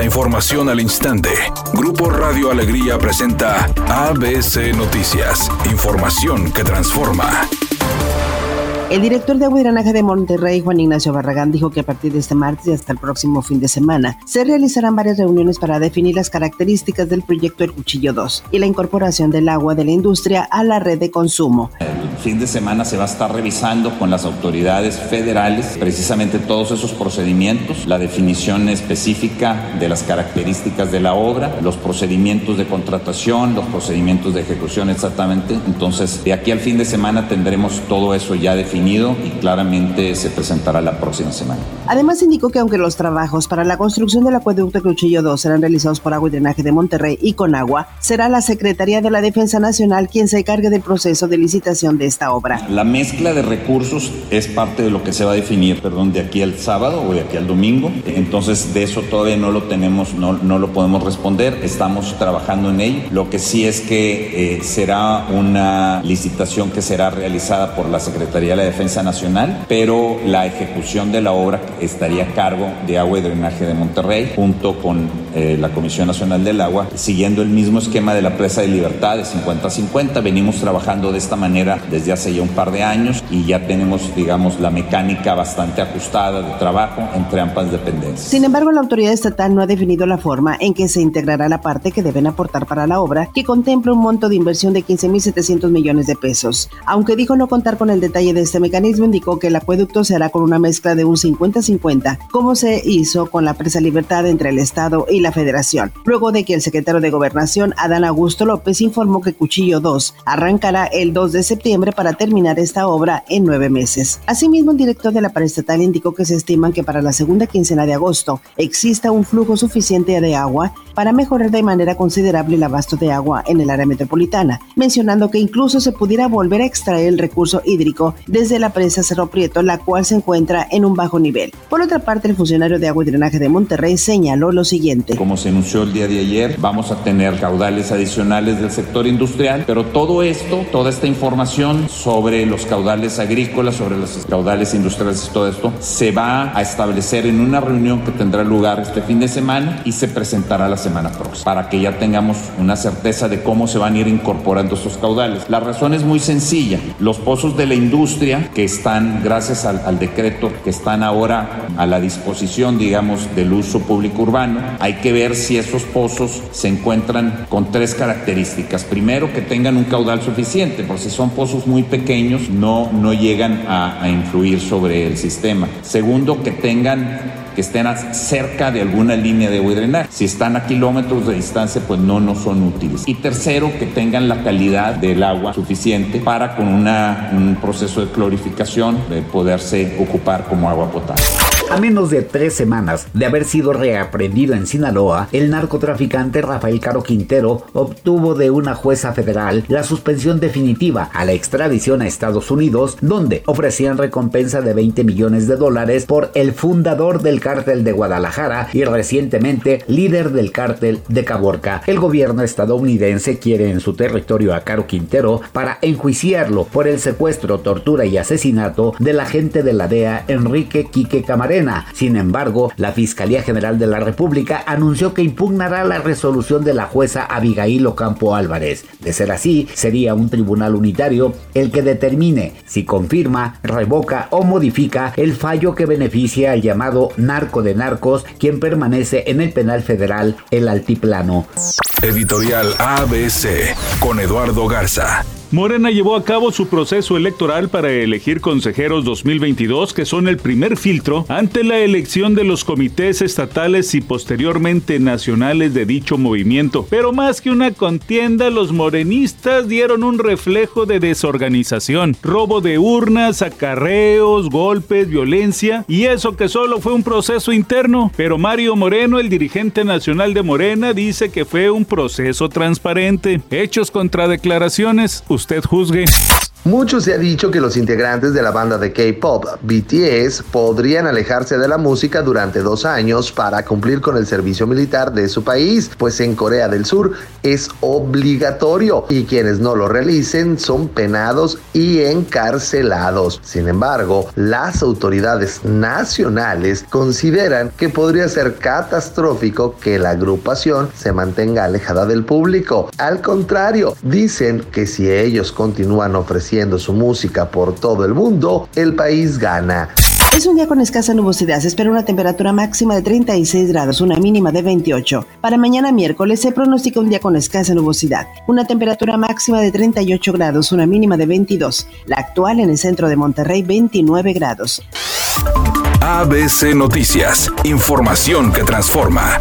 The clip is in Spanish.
La información al instante. Grupo Radio Alegría presenta ABC Noticias. Información que transforma. El director de Agua y Drenaje de Monterrey, Juan Ignacio Barragán, dijo que a partir de este martes y hasta el próximo fin de semana se realizarán varias reuniones para definir las características del proyecto El Cuchillo 2 y la incorporación del agua de la industria a la red de consumo. Fin de semana se va a estar revisando con las autoridades federales precisamente todos esos procedimientos, la definición específica de las características de la obra, los procedimientos de contratación, los procedimientos de ejecución exactamente. Entonces, de aquí al fin de semana tendremos todo eso ya definido y claramente se presentará la próxima semana. Además indicó que aunque los trabajos para la construcción del acueducto Cuchillo 2 serán realizados por Agua y Drenaje de Monterrey y con agua, será la Secretaría de la Defensa Nacional quien se encargue del proceso de licitación de esta obra. La mezcla de recursos es parte de lo que se va a definir, perdón, de aquí al sábado o de aquí al domingo. Entonces, de eso todavía no lo tenemos, no, no lo podemos responder. Estamos trabajando en ello. Lo que sí es que eh, será una licitación que será realizada por la Secretaría de la Defensa Nacional, pero la ejecución de la obra estaría a cargo de Agua y Drenaje de Monterrey, junto con eh, la Comisión Nacional del Agua, siguiendo el mismo esquema de la presa de libertad de 50-50. Venimos trabajando de esta manera desde hace ya un par de años y ya tenemos, digamos, la mecánica bastante ajustada de trabajo entre ambas dependencias. Sin embargo, la autoridad estatal no ha definido la forma en que se integrará la parte que deben aportar para la obra, que contempla un monto de inversión de 15.700 millones de pesos. Aunque dijo no contar con el detalle de este mecanismo, indicó que el acueducto se hará con una mezcla de un 50-50, como se hizo con la presa Libertad entre el Estado y la Federación. Luego de que el secretario de Gobernación, Adán Augusto López, informó que Cuchillo 2 arrancará el 2 de septiembre para terminar esta obra en nueve meses. Asimismo, el director de la paraestatal indicó que se estiman que para la segunda quincena de agosto exista un flujo suficiente de agua para mejorar de manera considerable el abasto de agua en el área metropolitana, mencionando que incluso se pudiera volver a extraer el recurso hídrico desde de la presa Cerro Prieto, la cual se encuentra en un bajo nivel. Por otra parte, el funcionario de agua y drenaje de Monterrey señaló lo siguiente. Como se anunció el día de ayer, vamos a tener caudales adicionales del sector industrial, pero todo esto, toda esta información sobre los caudales agrícolas, sobre los caudales industriales y todo esto, se va a establecer en una reunión que tendrá lugar este fin de semana y se presentará la semana próxima, para que ya tengamos una certeza de cómo se van a ir incorporando estos caudales. La razón es muy sencilla. Los pozos de la industria que están, gracias al, decreto, que están ahora a la disposición, digamos, del uso público urbano. Hay que ver si esos pozos se encuentran con tres características. Primero, que tengan un caudal suficiente, porque si son pozos muy pequeños, no, no llegan a, influir sobre el sistema. Segundo, que tengan que estén cerca de alguna línea de agua Si están a kilómetros de distancia, pues no, no son útiles. Y tercero, que tengan la calidad del agua suficiente para con un proceso de clorificación de poderse ocupar como agua potable. A menos de tres semanas de haber sido reaprendido en Sinaloa, el narcotraficante Rafael Caro Quintero obtuvo de una jueza federal la suspensión definitiva a la extradición a Estados Unidos, donde ofrecían recompensa de 20 millones de dólares por el fundador del cártel de Guadalajara y recientemente líder del cártel de Caborca. El gobierno estadounidense quiere en su territorio a Caro Quintero para enjuiciarlo por el secuestro, tortura y asesinato del agente de la DEA Enrique Quique Camarena sin embargo, la Fiscalía General de la República anunció que impugnará la resolución de la jueza Abigail Ocampo Álvarez. De ser así, sería un tribunal unitario el que determine si confirma, revoca o modifica el fallo que beneficia al llamado narco de narcos, quien permanece en el penal federal El Altiplano. Editorial ABC con Eduardo Garza. Morena llevó a cabo su proceso electoral para elegir consejeros 2022, que son el primer filtro ante la elección de los comités estatales y posteriormente nacionales de dicho movimiento. Pero más que una contienda, los morenistas dieron un reflejo de desorganización, robo de urnas, acarreos, golpes, violencia, y eso que solo fue un proceso interno. Pero Mario Moreno, el dirigente nacional de Morena, dice que fue un proceso transparente. Hechos contra declaraciones Ted Husge. Mucho se ha dicho que los integrantes de la banda de K-pop BTS podrían alejarse de la música durante dos años para cumplir con el servicio militar de su país, pues en Corea del Sur es obligatorio y quienes no lo realicen son penados y encarcelados. Sin embargo, las autoridades nacionales consideran que podría ser catastrófico que la agrupación se mantenga alejada del público. Al contrario, dicen que si ellos continúan ofreciendo su música por todo el mundo, el país gana. Es un día con escasa nubosidad. Se espera una temperatura máxima de 36 grados, una mínima de 28. Para mañana miércoles se pronostica un día con escasa nubosidad. Una temperatura máxima de 38 grados, una mínima de 22. La actual en el centro de Monterrey, 29 grados. ABC Noticias. Información que transforma.